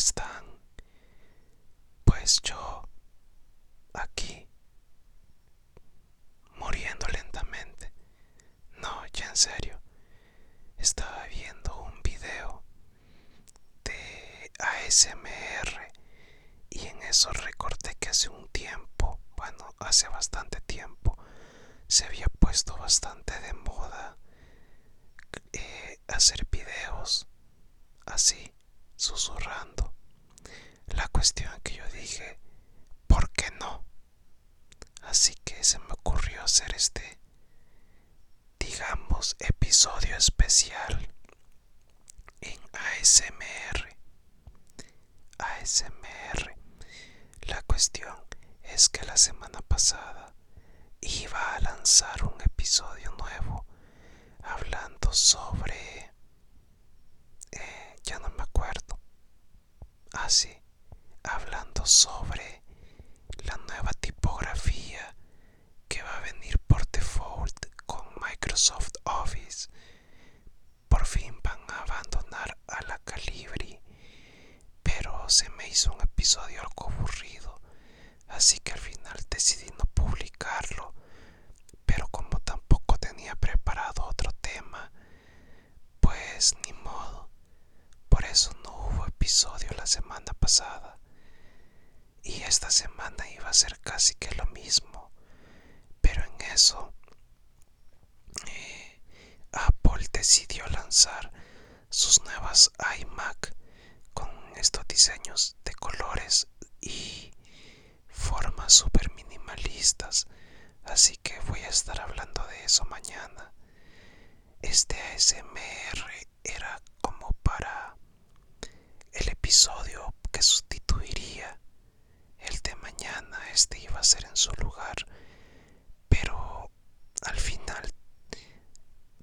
están? Pues yo aquí muriendo lentamente. No, ya en serio. Estaba viendo un video de ASMR y en eso recordé que hace un tiempo, bueno, hace bastante tiempo, se había puesto bastante de moda eh, hacer videos así, susurrando. La cuestión que yo dije, ¿por qué no? Así que se me ocurrió hacer este, digamos, episodio especial en ASMR. ASMR. La cuestión es que la semana pasada iba a lanzar un episodio nuevo hablando sobre... Eh, ya no me acuerdo. Ah, hablando sobre la nueva tipografía que va a venir por default con Microsoft Office. Por fin van a abandonar a la Calibri, pero se me hizo un episodio algo aburrido, así que al final decidí no publicarlo. Pero como tampoco tenía preparado otro tema, pues ni modo. Por eso no hubo episodio la semana pasada. Y esta semana iba a ser casi que lo mismo. Pero en eso eh, Apple decidió lanzar sus nuevas iMac con estos diseños de colores y formas super minimalistas. Así que voy a estar hablando de eso mañana. Este ASMR era como para el episodio que sustituiría el de mañana. Este iba a ser en su lugar. Pero al final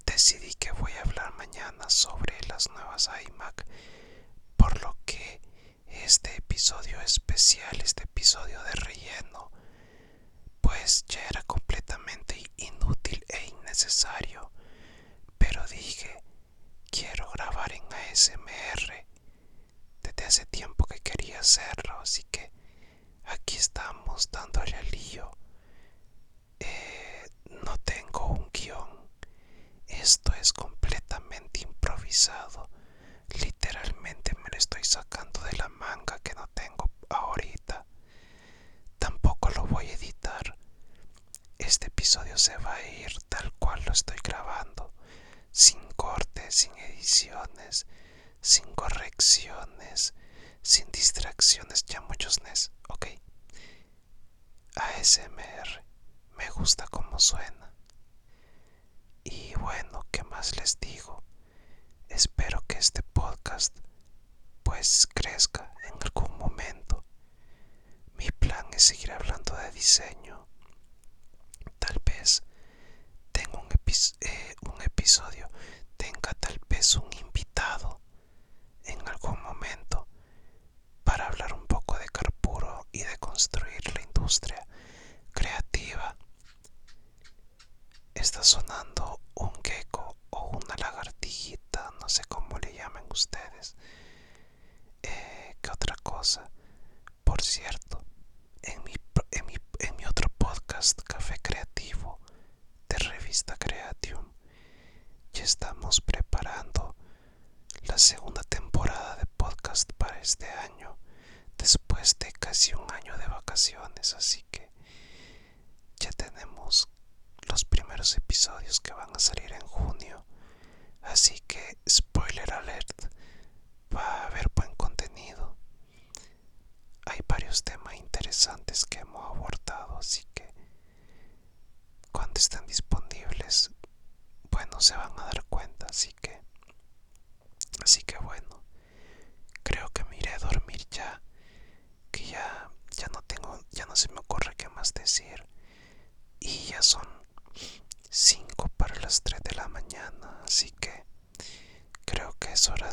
decidí que voy a hablar mañana sobre las nuevas iMac. Por lo que este episodio especial, este episodio de relleno, pues ya era completamente inútil e innecesario. Pero dije, quiero grabar en ASMR. Desde hace tiempo que quería hacerlo, así que aquí estamos dándole al lío. Eh, no tengo un guion. Esto es completamente improvisado. Literalmente me lo estoy sacando de la manga que no tengo ahorita. Tampoco lo voy a editar. Este episodio se va a ir tal cual lo estoy grabando, sin cortes, sin ediciones, sin correcciones, sin distracciones, ya muchos NES, ok. ASMR, me gusta como suena. Y bueno, ¿qué más les digo? Espero que este podcast pues crezca en algún momento. Mi plan es seguir hablando de diseño. Tal vez tenga un, eh, un episodio, tenga tal vez un invitado en algún momento para hablar un poco de Carpuro y de construir la industria creativa. Está sonando un gecko o una lagartijita, no sé cómo le llaman ustedes. Eh, ¿Qué otra cosa? Por cierto, en mi, en mi, en mi otro podcast, Café Creativo, de revista Creatium, ya estamos preparando la segunda temporada de podcast para este año, después de casi un año de vacaciones, así que ya tenemos los primeros episodios que van a salir en junio. Así que, spoiler alert, va a haber buen contenido. Hay varios temas interesantes que hemos abordado, así que cuando estén disponibles,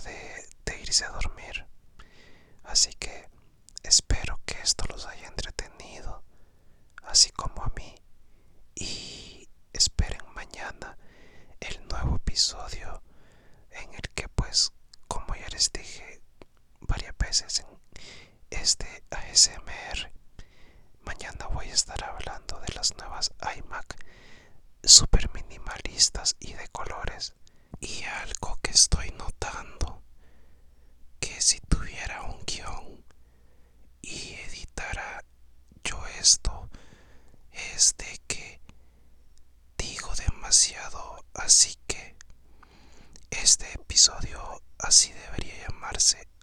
de, irse a dormir. Así que espero que esto los haya entretenido, así como a mí. Y esperen mañana el nuevo episodio en el que pues, como ya les dije varias veces en este ASMR, mañana voy a estar hablando de las nuevas iMac super minimalistas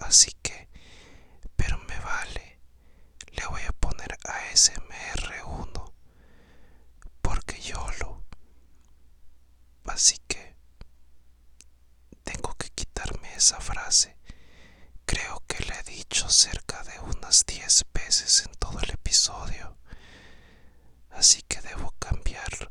así que, pero me vale. Le voy a poner ASMR1 porque yo lo. Así que tengo que quitarme esa frase. Creo que la he dicho cerca de unas 10 veces en todo el episodio. Así que debo cambiar.